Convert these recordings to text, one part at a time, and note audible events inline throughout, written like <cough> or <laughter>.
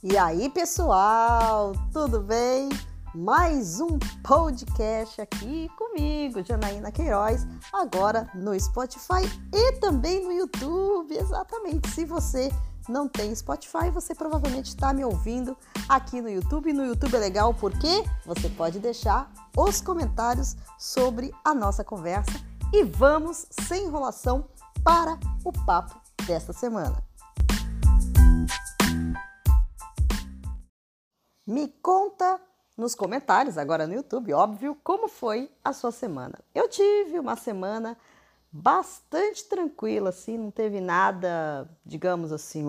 E aí, pessoal, tudo bem? Mais um podcast aqui comigo, Janaína Queiroz, agora no Spotify e também no YouTube. Exatamente. Se você não tem Spotify, você provavelmente está me ouvindo aqui no YouTube. No YouTube é legal porque você pode deixar os comentários sobre a nossa conversa e vamos, sem enrolação, para o papo desta semana. Me conta nos comentários, agora no YouTube, óbvio, como foi a sua semana. Eu tive uma semana bastante tranquila, assim, não teve nada, digamos assim,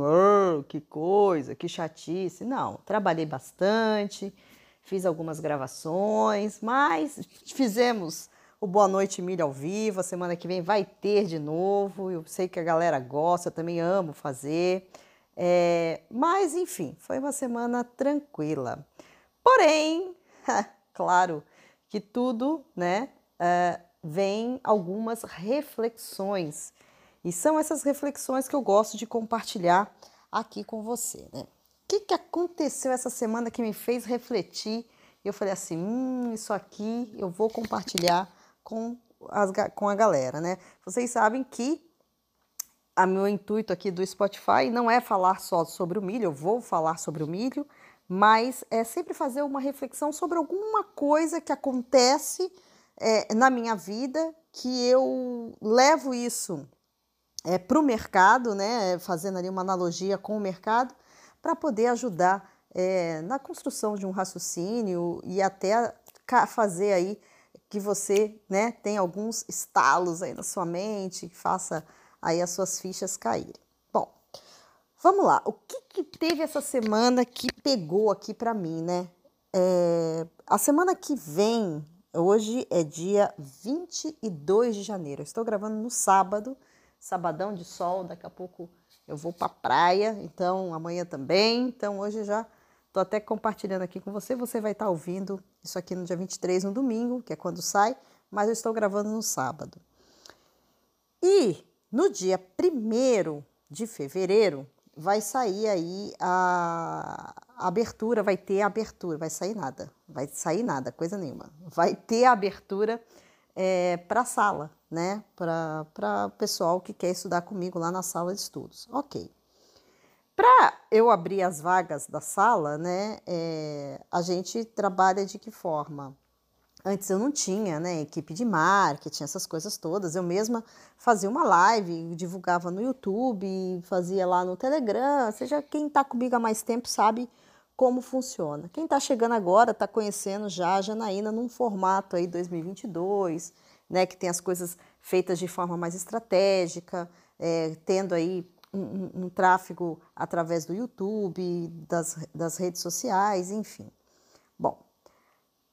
que coisa, que chatice. Não, trabalhei bastante, fiz algumas gravações, mas fizemos o Boa Noite Milha ao vivo. A semana que vem vai ter de novo. Eu sei que a galera gosta, eu também amo fazer. É, mas, enfim, foi uma semana tranquila. Porém, <laughs> claro que tudo, né, uh, vem algumas reflexões. E são essas reflexões que eu gosto de compartilhar aqui com você, né? O que, que aconteceu essa semana que me fez refletir? Eu falei assim, hum, isso aqui eu vou compartilhar com, as, com a galera, né? Vocês sabem que meu intuito aqui do Spotify não é falar só sobre o milho, eu vou falar sobre o milho, mas é sempre fazer uma reflexão sobre alguma coisa que acontece é, na minha vida que eu levo isso é, para o mercado, né, fazendo ali uma analogia com o mercado, para poder ajudar é, na construção de um raciocínio e até fazer aí que você né, tenha alguns estalos aí na sua mente, que faça aí as suas fichas caírem. Bom, vamos lá. O que, que teve essa semana que pegou aqui para mim, né? É, a semana que vem, hoje é dia 22 de janeiro. Eu estou gravando no sábado, sabadão de sol. Daqui a pouco eu vou para praia, então amanhã também. Então hoje já estou até compartilhando aqui com você. Você vai estar tá ouvindo isso aqui no dia 23, no domingo, que é quando sai, mas eu estou gravando no sábado. E no dia 1 de fevereiro, vai sair aí a, abertura, vai ter abertura, vai sair nada, vai sair nada, coisa nenhuma. Vai ter abertura é, para a sala, né? Para o pessoal que quer estudar comigo lá na sala de estudos. Ok. Para eu abrir as vagas da sala, né? É, a gente trabalha de que forma? Antes eu não tinha, né, equipe de marketing, essas coisas todas. Eu mesma fazia uma live, divulgava no YouTube, fazia lá no Telegram. Seja quem está comigo há mais tempo sabe como funciona. Quem está chegando agora está conhecendo já a Janaína num formato aí 2022, né, que tem as coisas feitas de forma mais estratégica, é, tendo aí um, um, um, tráfego através do YouTube, das, das redes sociais, enfim. Bom,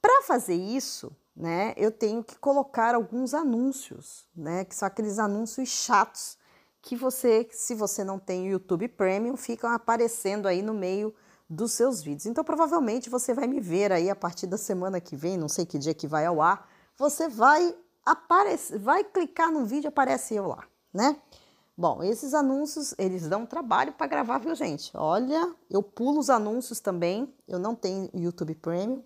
para fazer isso, né, eu tenho que colocar alguns anúncios, né, que são aqueles anúncios chatos que você, se você não tem o YouTube Premium, ficam aparecendo aí no meio dos seus vídeos. Então, provavelmente você vai me ver aí a partir da semana que vem, não sei que dia que vai ao ar, você vai aparecer, vai clicar no vídeo, aparece eu lá, né? Bom, esses anúncios, eles dão trabalho para gravar, viu, gente? Olha, eu pulo os anúncios também, eu não tenho YouTube Premium.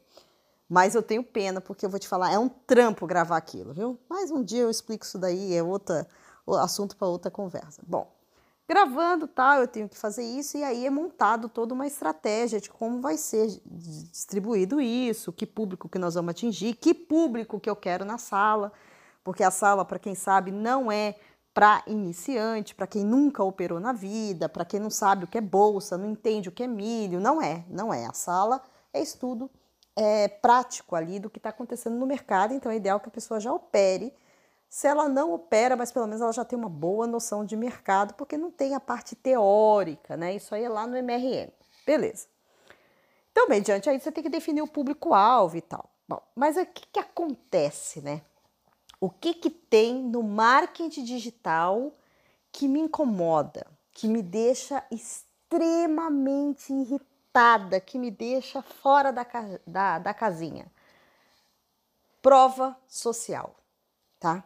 Mas eu tenho pena, porque eu vou te falar, é um trampo gravar aquilo, viu? Mas um dia eu explico isso daí, é outra, assunto para outra conversa. Bom, gravando tal, eu tenho que fazer isso, e aí é montado toda uma estratégia de como vai ser distribuído isso, que público que nós vamos atingir, que público que eu quero na sala, porque a sala, para quem sabe, não é para iniciante, para quem nunca operou na vida, para quem não sabe o que é bolsa, não entende o que é milho, não é, não é. A sala é estudo é, prático ali do que está acontecendo no mercado, então é ideal que a pessoa já opere. Se ela não opera, mas pelo menos ela já tem uma boa noção de mercado, porque não tem a parte teórica, né? Isso aí é lá no MRM. Beleza. Então, mediante aí, você tem que definir o público-alvo e tal. Bom, mas o que, que acontece, né? O que, que tem no marketing digital que me incomoda, que me deixa extremamente irritada? Que me deixa fora da, da, da casinha. Prova social, tá?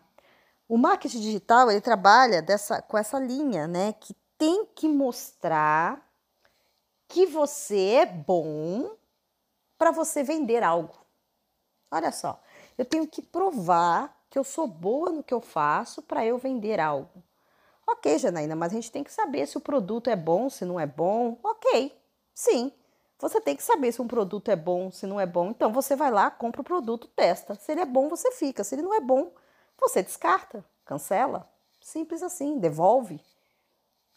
O marketing digital ele trabalha dessa, com essa linha, né? Que tem que mostrar que você é bom para você vender algo. Olha só, eu tenho que provar que eu sou boa no que eu faço para eu vender algo. Ok, Janaína, mas a gente tem que saber se o produto é bom, se não é bom. Ok, sim. Você tem que saber se um produto é bom, se não é bom. Então você vai lá, compra o produto, testa. Se ele é bom, você fica. Se ele não é bom, você descarta, cancela. Simples assim, devolve.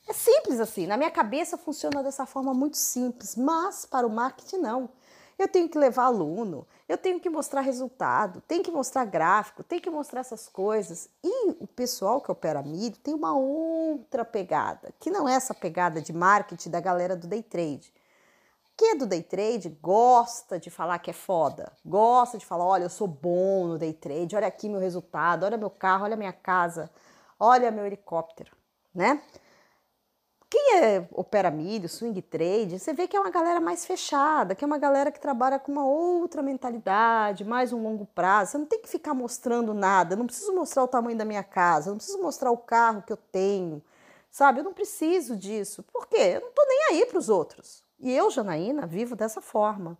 É simples assim. Na minha cabeça funciona dessa forma muito simples, mas para o marketing não. Eu tenho que levar aluno, eu tenho que mostrar resultado, tenho que mostrar gráfico, tenho que mostrar essas coisas. E o pessoal que opera milho tem uma outra pegada, que não é essa pegada de marketing da galera do day trade. Quem é do day trade gosta de falar que é foda, gosta de falar: olha, eu sou bom no day trade, olha aqui meu resultado, olha meu carro, olha minha casa, olha meu helicóptero, né? Quem é, opera milho, swing trade, você vê que é uma galera mais fechada, que é uma galera que trabalha com uma outra mentalidade, mais um longo prazo. Você não tem que ficar mostrando nada, eu não preciso mostrar o tamanho da minha casa, eu não preciso mostrar o carro que eu tenho, sabe? Eu não preciso disso. Por quê? Eu não estou nem aí para os outros. E eu, Janaína, vivo dessa forma.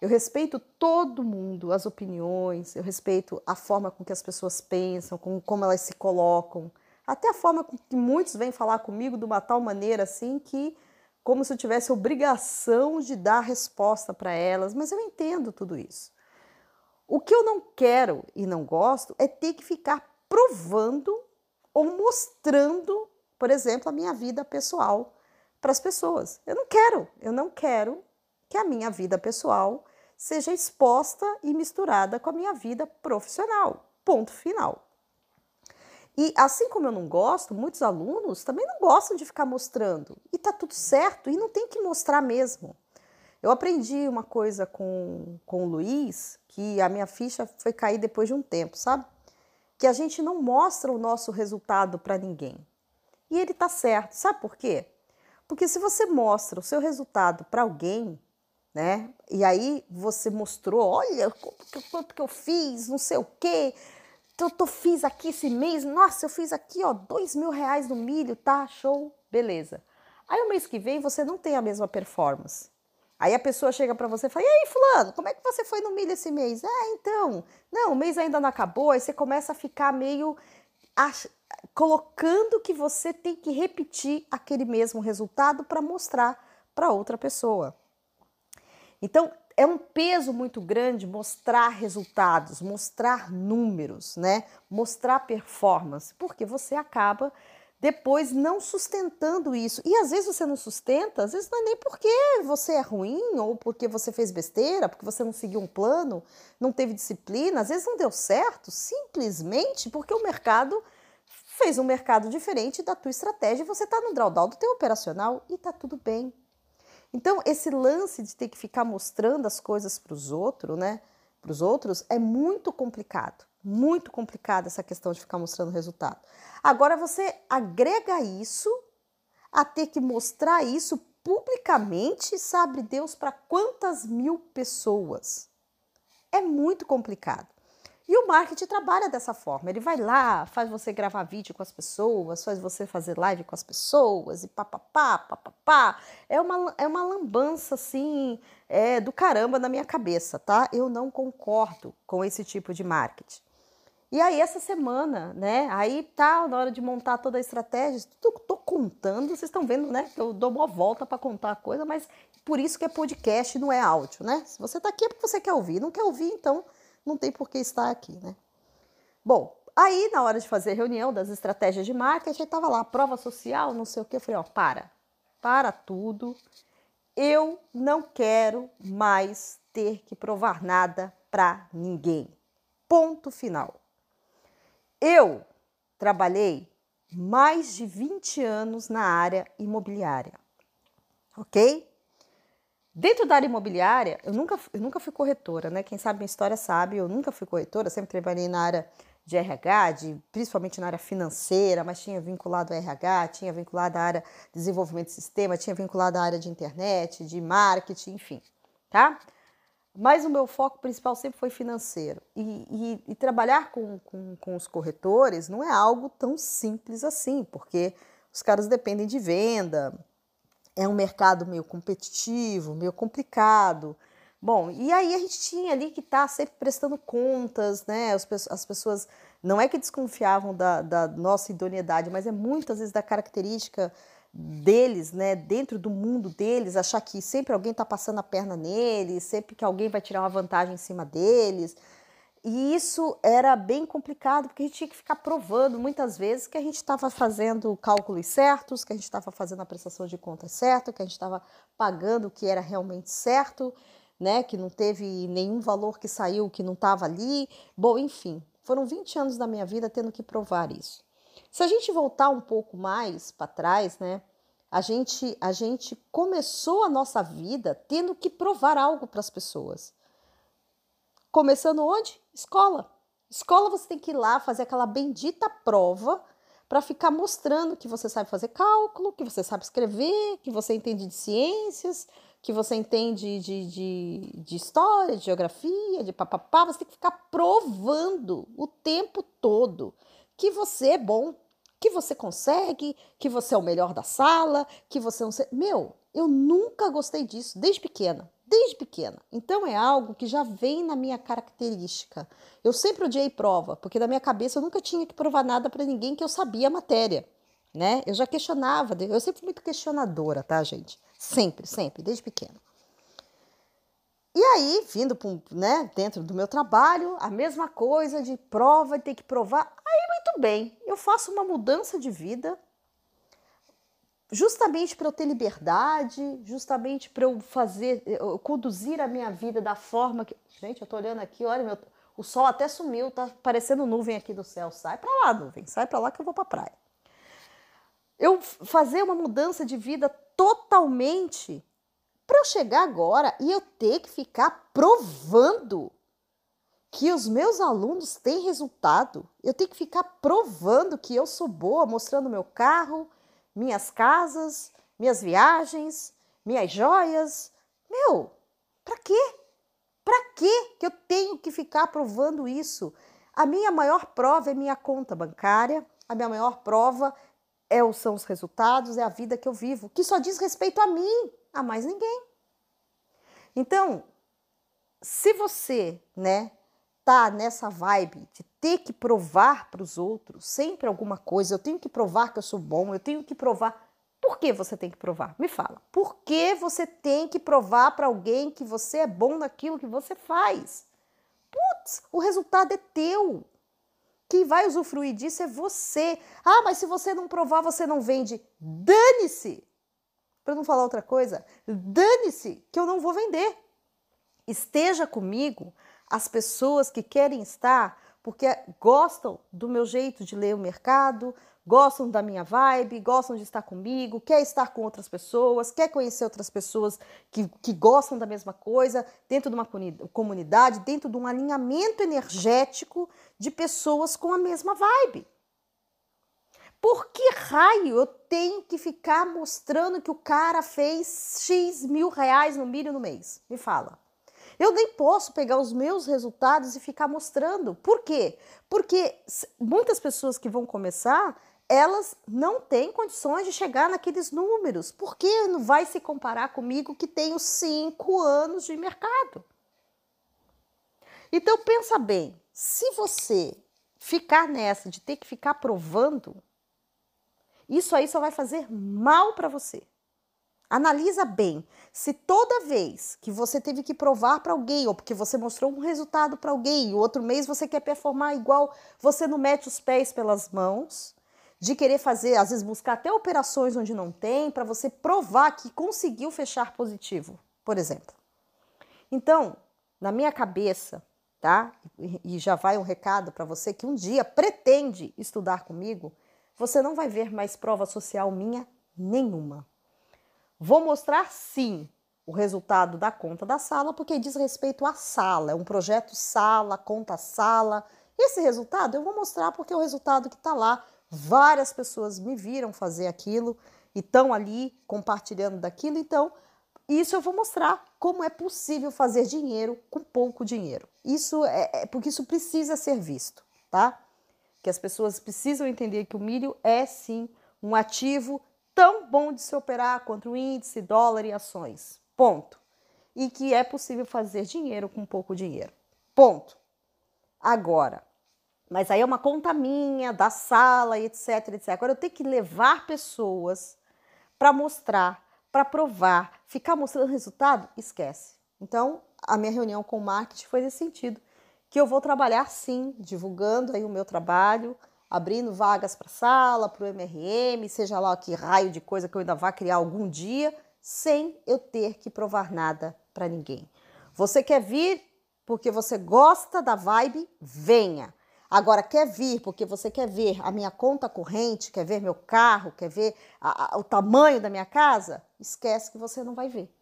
Eu respeito todo mundo, as opiniões, eu respeito a forma com que as pessoas pensam, com como elas se colocam. Até a forma que muitos vêm falar comigo de uma tal maneira assim que como se eu tivesse obrigação de dar resposta para elas, mas eu entendo tudo isso. O que eu não quero e não gosto é ter que ficar provando ou mostrando, por exemplo, a minha vida pessoal para as pessoas. Eu não quero, eu não quero que a minha vida pessoal seja exposta e misturada com a minha vida profissional. Ponto final. E assim como eu não gosto, muitos alunos também não gostam de ficar mostrando. E tá tudo certo, e não tem que mostrar mesmo. Eu aprendi uma coisa com, com o Luiz, que a minha ficha foi cair depois de um tempo, sabe? Que a gente não mostra o nosso resultado para ninguém. E ele tá certo. Sabe por quê? Porque se você mostra o seu resultado para alguém, né? E aí você mostrou, olha quanto que eu fiz, não sei o quê, eu tô, fiz aqui esse mês, nossa, eu fiz aqui, ó, dois mil reais no milho, tá? Show, beleza. Aí o mês que vem você não tem a mesma performance. Aí a pessoa chega para você e fala: E aí, Fulano, como é que você foi no milho esse mês? Ah, então, não, o mês ainda não acabou. Aí você começa a ficar meio. Colocando que você tem que repetir aquele mesmo resultado para mostrar para outra pessoa. Então, é um peso muito grande mostrar resultados, mostrar números, né? Mostrar performance, porque você acaba depois não sustentando isso. E às vezes você não sustenta, às vezes não é nem porque você é ruim ou porque você fez besteira, porque você não seguiu um plano, não teve disciplina, às vezes não deu certo, simplesmente porque o mercado fez um mercado diferente da tua estratégia você está no drawdown do teu operacional e está tudo bem. Então, esse lance de ter que ficar mostrando as coisas para os outros, né? Para os outros, é muito complicado. Muito complicado essa questão de ficar mostrando resultado. Agora, você agrega isso a ter que mostrar isso publicamente, sabe Deus, para quantas mil pessoas. É muito complicado. E o marketing trabalha dessa forma. Ele vai lá, faz você gravar vídeo com as pessoas, faz você fazer live com as pessoas e papapá, papapá. É uma, é uma lambança, assim, é, do caramba na minha cabeça, tá? Eu não concordo com esse tipo de marketing. E aí, essa semana, né? Aí tá na hora de montar toda a estratégia. Tô, tô contando, vocês estão vendo, né? Eu dou uma volta para contar a coisa, mas por isso que é podcast, não é áudio, né? Se você tá aqui é porque você quer ouvir. Não quer ouvir, então não tem por que estar aqui, né? Bom, aí na hora de fazer reunião das estratégias de marketing, estava lá, prova social, não sei o que, eu falei, ó, para, para tudo, eu não quero mais ter que provar nada para ninguém. Ponto final. Eu trabalhei mais de 20 anos na área imobiliária, ok? Dentro da área imobiliária, eu nunca, eu nunca fui corretora, né? Quem sabe minha história sabe, eu nunca fui corretora, sempre trabalhei na área de RH, de, principalmente na área financeira, mas tinha vinculado a RH, tinha vinculado a área de desenvolvimento de sistema, tinha vinculado a área de internet, de marketing, enfim, tá? Mas o meu foco principal sempre foi financeiro. E, e, e trabalhar com, com, com os corretores não é algo tão simples assim, porque os caras dependem de venda, é um mercado meio competitivo, meio complicado. Bom, e aí a gente tinha ali que estar tá sempre prestando contas, né? As, as pessoas não é que desconfiavam da, da nossa idoneidade, mas é muitas vezes da característica deles, né, dentro do mundo deles, achar que sempre alguém está passando a perna neles, sempre que alguém vai tirar uma vantagem em cima deles. E isso era bem complicado, porque a gente tinha que ficar provando muitas vezes que a gente estava fazendo cálculos certos, que a gente estava fazendo a prestação de contas certa, que a gente estava pagando o que era realmente certo, né, que não teve nenhum valor que saiu que não estava ali. Bom, enfim, foram 20 anos da minha vida tendo que provar isso. Se a gente voltar um pouco mais para trás, né? A gente, a gente começou a nossa vida tendo que provar algo para as pessoas. Começando onde? Escola. Escola você tem que ir lá fazer aquela bendita prova para ficar mostrando que você sabe fazer cálculo, que você sabe escrever, que você entende de ciências, que você entende de, de, de história, de geografia, de papapá. Você tem que ficar provando o tempo todo que você é bom, que você consegue, que você é o melhor da sala, que você não sei. Meu, eu nunca gostei disso, desde pequena. Desde pequena. Então é algo que já vem na minha característica. Eu sempre odiei prova, porque na minha cabeça eu nunca tinha que provar nada para ninguém que eu sabia a matéria, né? Eu já questionava, eu sempre fui muito questionadora, tá, gente? Sempre, sempre, desde pequena. E aí, vindo né, dentro do meu trabalho, a mesma coisa de prova, ter que provar. Aí, muito bem, eu faço uma mudança de vida, justamente para eu ter liberdade, justamente para eu fazer, eu conduzir a minha vida da forma que. Gente, eu tô olhando aqui, olha, meu, o sol até sumiu, tá parecendo nuvem aqui do céu. Sai para lá, nuvem, sai para lá que eu vou para praia. Eu fazer uma mudança de vida totalmente para eu chegar agora e eu ter que ficar provando que os meus alunos têm resultado, eu tenho que ficar provando que eu sou boa, mostrando meu carro, minhas casas, minhas viagens, minhas joias. Meu, para quê? Para quê que eu tenho que ficar provando isso? A minha maior prova é minha conta bancária, a minha maior prova é, são os resultados, é a vida que eu vivo, que só diz respeito a mim a mais ninguém. Então, se você, né, tá nessa vibe de ter que provar para os outros sempre alguma coisa, eu tenho que provar que eu sou bom, eu tenho que provar. Por que você tem que provar? Me fala. Por que você tem que provar para alguém que você é bom naquilo que você faz? Putz, o resultado é teu. Quem vai usufruir disso é você. Ah, mas se você não provar, você não vende. Dane-se! para não falar outra coisa, dane-se que eu não vou vender. Esteja comigo as pessoas que querem estar porque gostam do meu jeito de ler o mercado, gostam da minha vibe, gostam de estar comigo, quer estar com outras pessoas, quer conhecer outras pessoas que, que gostam da mesma coisa, dentro de uma comunidade, dentro de um alinhamento energético de pessoas com a mesma vibe. Por que raio eu tenho que ficar mostrando que o cara fez X mil reais no milho no mês? Me fala. Eu nem posso pegar os meus resultados e ficar mostrando. Por quê? Porque muitas pessoas que vão começar, elas não têm condições de chegar naqueles números. Por que não vai se comparar comigo que tenho cinco anos de mercado? Então pensa bem, se você ficar nessa de ter que ficar provando, isso aí só vai fazer mal para você. Analisa bem. Se toda vez que você teve que provar para alguém, ou porque você mostrou um resultado para alguém, e o outro mês você quer performar igual, você não mete os pés pelas mãos, de querer fazer, às vezes buscar até operações onde não tem, para você provar que conseguiu fechar positivo, por exemplo. Então, na minha cabeça, tá? E já vai um recado para você que um dia pretende estudar comigo, você não vai ver mais prova social minha nenhuma. Vou mostrar sim o resultado da conta da sala, porque diz respeito à sala, é um projeto sala, conta sala. Esse resultado eu vou mostrar porque é o resultado que está lá. Várias pessoas me viram fazer aquilo e estão ali compartilhando daquilo, então isso eu vou mostrar como é possível fazer dinheiro com pouco dinheiro. Isso é, é porque isso precisa ser visto, tá? que as pessoas precisam entender que o milho é sim um ativo tão bom de se operar contra o índice, dólar e ações. Ponto. E que é possível fazer dinheiro com pouco dinheiro. Ponto. Agora, mas aí é uma conta minha, da sala, etc, etc. Agora eu tenho que levar pessoas para mostrar, para provar, ficar mostrando resultado, esquece. Então, a minha reunião com o marketing foi nesse sentido, que eu vou trabalhar sim, divulgando aí o meu trabalho, abrindo vagas para sala, para o MRM, seja lá que raio de coisa que eu ainda vá criar algum dia, sem eu ter que provar nada para ninguém. Você quer vir porque você gosta da vibe? Venha. Agora, quer vir porque você quer ver a minha conta corrente, quer ver meu carro, quer ver a, a, o tamanho da minha casa? Esquece que você não vai ver.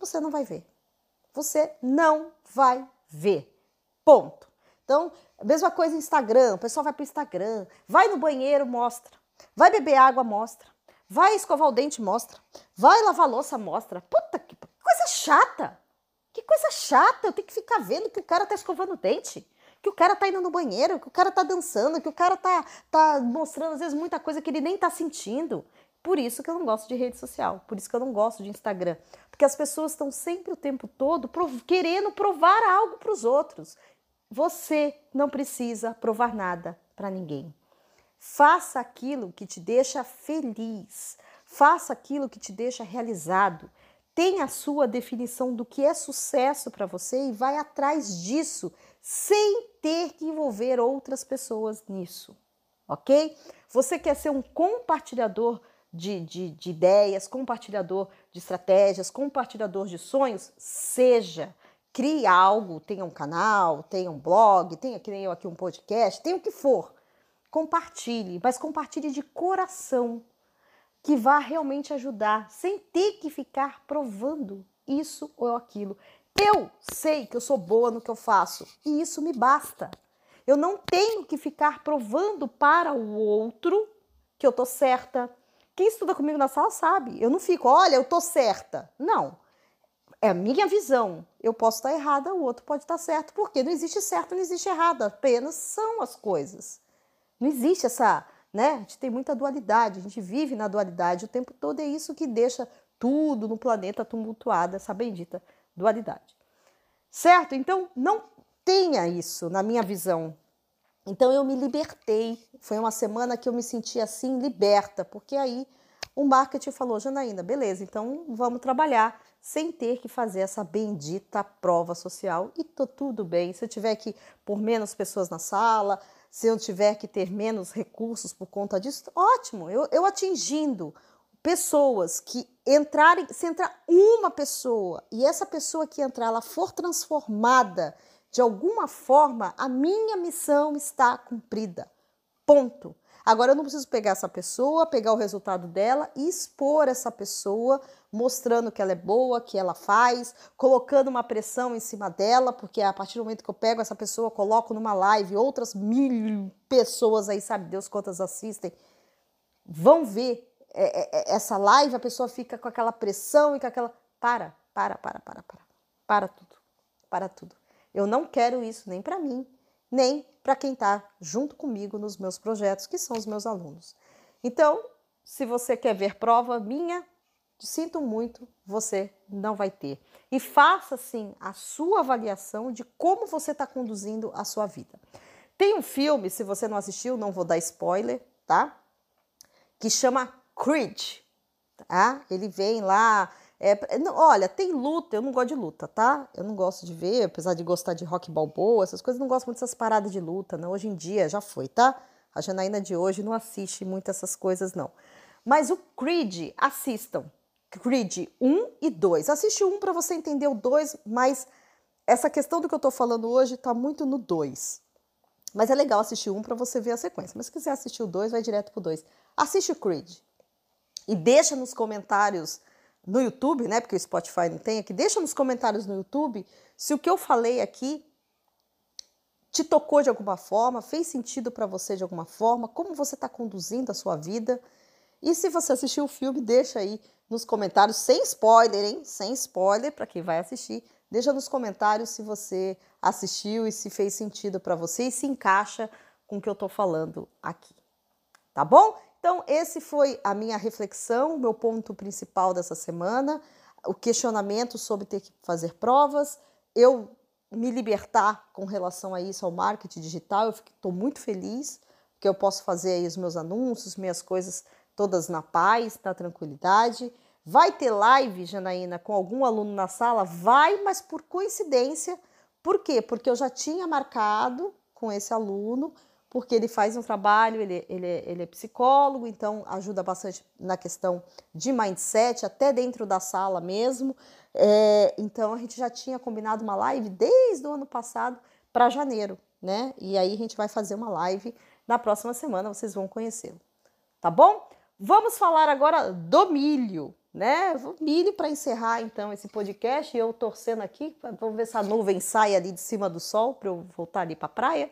Você não vai ver. Você não vai ver. Ponto. Então, mesma coisa Instagram, o pessoal vai para o Instagram, vai no banheiro, mostra. Vai beber água, mostra. Vai escovar o dente, mostra. Vai lavar louça, mostra. Puta que coisa chata. Que coisa chata. Eu tenho que ficar vendo que o cara tá escovando o dente. Que o cara tá indo no banheiro, que o cara tá dançando, que o cara tá, tá mostrando, às vezes, muita coisa que ele nem tá sentindo. Por isso que eu não gosto de rede social, por isso que eu não gosto de Instagram. Porque as pessoas estão sempre o tempo todo prov querendo provar algo para os outros. Você não precisa provar nada para ninguém. Faça aquilo que te deixa feliz. Faça aquilo que te deixa realizado. Tenha a sua definição do que é sucesso para você e vai atrás disso, sem ter que envolver outras pessoas nisso. Ok? Você quer ser um compartilhador de, de, de ideias, compartilhador de estratégias, compartilhador de sonhos? Seja crie algo, tenha um canal, tenha um blog, tenha que nem eu aqui um podcast, tenha o que for. Compartilhe, mas compartilhe de coração, que vá realmente ajudar, sem ter que ficar provando isso ou aquilo. Eu sei que eu sou boa no que eu faço e isso me basta. Eu não tenho que ficar provando para o outro que eu tô certa. Quem estuda comigo na sala sabe. Eu não fico, olha, eu tô certa. Não é a minha visão. Eu posso estar errada, o outro pode estar certo, porque não existe certo, não existe errado, apenas são as coisas. Não existe essa, né? A gente tem muita dualidade, a gente vive na dualidade o tempo todo, é isso que deixa tudo no planeta tumultuado, essa bendita dualidade. Certo? Então, não tenha isso na minha visão. Então, eu me libertei. Foi uma semana que eu me senti assim, liberta, porque aí o marketing falou: Janaína, beleza, então vamos trabalhar sem ter que fazer essa bendita prova social e tô tudo bem. Se eu tiver que pôr menos pessoas na sala, se eu tiver que ter menos recursos por conta disso, ótimo. Eu, eu atingindo pessoas que entrarem, se entrar uma pessoa e essa pessoa que entrar, ela for transformada de alguma forma, a minha missão está cumprida. Ponto. Agora eu não preciso pegar essa pessoa, pegar o resultado dela e expor essa pessoa, mostrando que ela é boa, que ela faz, colocando uma pressão em cima dela, porque a partir do momento que eu pego essa pessoa, coloco numa live, outras mil pessoas aí, sabe Deus quantas assistem, vão ver é, é, é, essa live, a pessoa fica com aquela pressão e com aquela. Para, para, para, para, para. Para tudo. Para tudo. Eu não quero isso nem para mim, nem para quem está junto comigo nos meus projetos, que são os meus alunos. Então, se você quer ver prova minha, sinto muito, você não vai ter. E faça sim a sua avaliação de como você está conduzindo a sua vida. Tem um filme, se você não assistiu, não vou dar spoiler, tá? Que chama Creed. Tá? Ele vem lá é, não, olha, tem luta, eu não gosto de luta, tá? Eu não gosto de ver, apesar de gostar de rock balboa, essas coisas, não gosto muito dessas paradas de luta, não. Hoje em dia já foi, tá? A Janaína de hoje não assiste muito essas coisas, não. Mas o Creed, assistam. Creed 1 e 2. Assiste um para você entender o 2, mas essa questão do que eu tô falando hoje tá muito no 2. Mas é legal assistir um para você ver a sequência. Mas se quiser assistir o 2, vai direto pro 2. Assiste o Creed. E deixa nos comentários no YouTube, né? Porque o Spotify não tem aqui. Deixa nos comentários no YouTube se o que eu falei aqui te tocou de alguma forma, fez sentido para você de alguma forma, como você está conduzindo a sua vida. E se você assistiu o filme, deixa aí nos comentários, sem spoiler, hein? Sem spoiler para quem vai assistir. Deixa nos comentários se você assistiu e se fez sentido para você e se encaixa com o que eu estou falando aqui. Tá bom? Então, esse foi a minha reflexão, meu ponto principal dessa semana, o questionamento sobre ter que fazer provas, eu me libertar com relação a isso, ao marketing digital, eu estou muito feliz, porque eu posso fazer aí os meus anúncios, minhas coisas todas na paz, na tranquilidade. Vai ter live, Janaína, com algum aluno na sala? Vai, mas por coincidência. Por quê? Porque eu já tinha marcado com esse aluno, porque ele faz um trabalho, ele, ele, ele é psicólogo, então ajuda bastante na questão de mindset, até dentro da sala mesmo. É, então a gente já tinha combinado uma live desde o ano passado para janeiro, né? E aí a gente vai fazer uma live na próxima semana, vocês vão conhecê-lo. Tá bom? Vamos falar agora do milho né? Milho para encerrar então esse podcast. Eu torcendo aqui, vamos ver se a nuvem sai ali de cima do sol para eu voltar ali para a praia.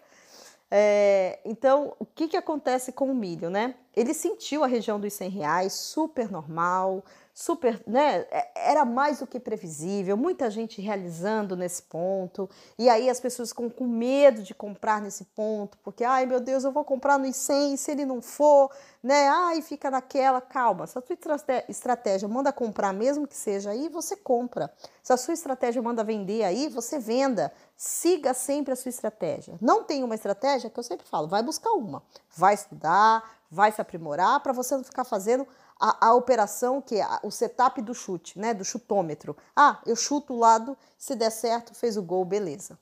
É, então, o que, que acontece com o milho, né? Ele sentiu a região dos 100 reais, super normal, super, né? É, era mais do que previsível, muita gente realizando nesse ponto, e aí as pessoas ficam com medo de comprar nesse ponto, porque, ai meu Deus, eu vou comprar no 100, se ele não for, né? Ai, fica naquela, calma. Se a sua estratégia manda comprar, mesmo que seja aí, você compra. Se a sua estratégia manda vender aí, você venda. Siga sempre a sua estratégia. Não tem uma estratégia que eu sempre falo, vai buscar uma, vai estudar, vai se aprimorar para você não ficar fazendo a, a operação que é o setup do chute, né, do chutômetro. Ah, eu chuto o lado, se der certo, fez o gol, beleza.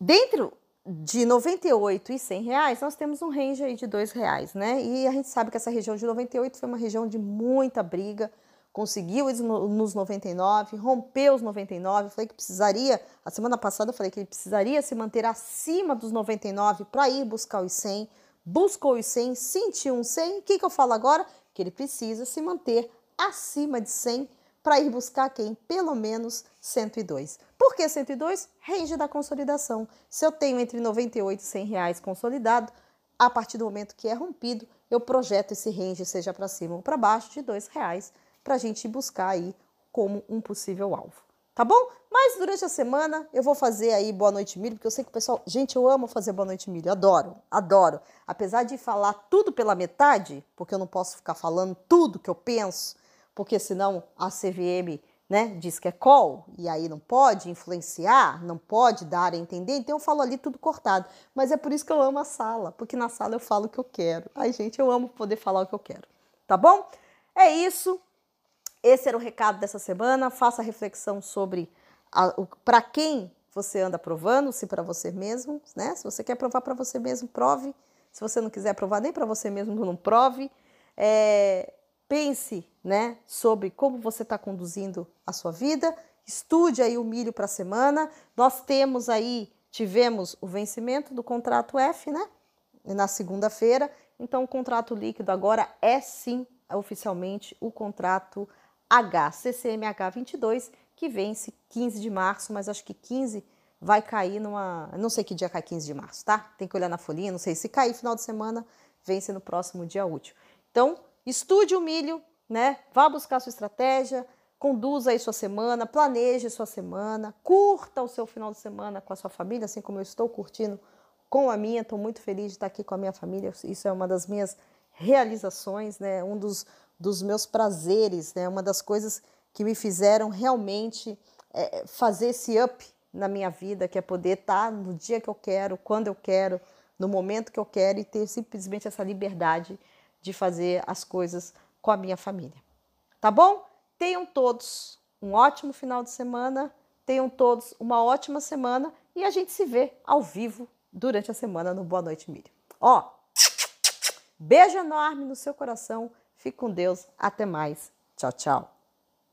Dentro de 98 e 100 reais, nós temos um range aí de 2 reais, né? E a gente sabe que essa região de 98 foi uma região de muita briga, conseguiu nos 99, rompeu os 99, falei que precisaria, a semana passada eu falei que ele precisaria se manter acima dos 99 para ir buscar os 100, buscou os 100, sentiu um 100, o que, que eu falo agora? Que ele precisa se manter acima de 100 para ir buscar quem? Pelo menos 102. Por que 102? Range da consolidação. Se eu tenho entre 98 e 100 reais consolidado, a partir do momento que é rompido, eu projeto esse range, seja para cima ou para baixo, de R$ reais para a gente buscar aí como um possível alvo tá bom? Mas durante a semana eu vou fazer aí Boa Noite Milho, porque eu sei que o pessoal. Gente, eu amo fazer Boa Noite Milho, adoro, adoro. Apesar de falar tudo pela metade, porque eu não posso ficar falando tudo que eu penso, porque senão a CVM né, diz que é call, e aí não pode influenciar, não pode dar a entender, então eu falo ali tudo cortado. Mas é por isso que eu amo a sala, porque na sala eu falo o que eu quero. Ai, gente, eu amo poder falar o que eu quero, tá bom? É isso. Esse era o recado dessa semana. Faça reflexão sobre para quem você anda provando, se para você mesmo, né? Se você quer provar para você mesmo, prove. Se você não quiser provar nem para você mesmo, não prove. É, pense, né, sobre como você está conduzindo a sua vida. Estude aí o milho para a semana. Nós temos aí, tivemos o vencimento do contrato F, né? Na segunda-feira. Então, o contrato líquido agora é sim oficialmente o contrato HCCMH 22, que vence 15 de março, mas acho que 15 vai cair numa. Não sei que dia cai 15 de março, tá? Tem que olhar na folhinha, não sei. Se cair final de semana, vence no próximo dia útil. Então, estude o milho, né? Vá buscar sua estratégia, conduza aí sua semana, planeje sua semana, curta o seu final de semana com a sua família, assim como eu estou curtindo com a minha. Estou muito feliz de estar aqui com a minha família. Isso é uma das minhas realizações, né? Um dos, dos meus prazeres, né? Uma das coisas que me fizeram realmente é, fazer esse up na minha vida, que é poder estar no dia que eu quero, quando eu quero, no momento que eu quero e ter simplesmente essa liberdade de fazer as coisas com a minha família. Tá bom? Tenham todos um ótimo final de semana, tenham todos uma ótima semana e a gente se vê ao vivo durante a semana no Boa Noite Milho. Ó, beijo enorme no seu coração Fique com Deus. Até mais. Tchau, tchau.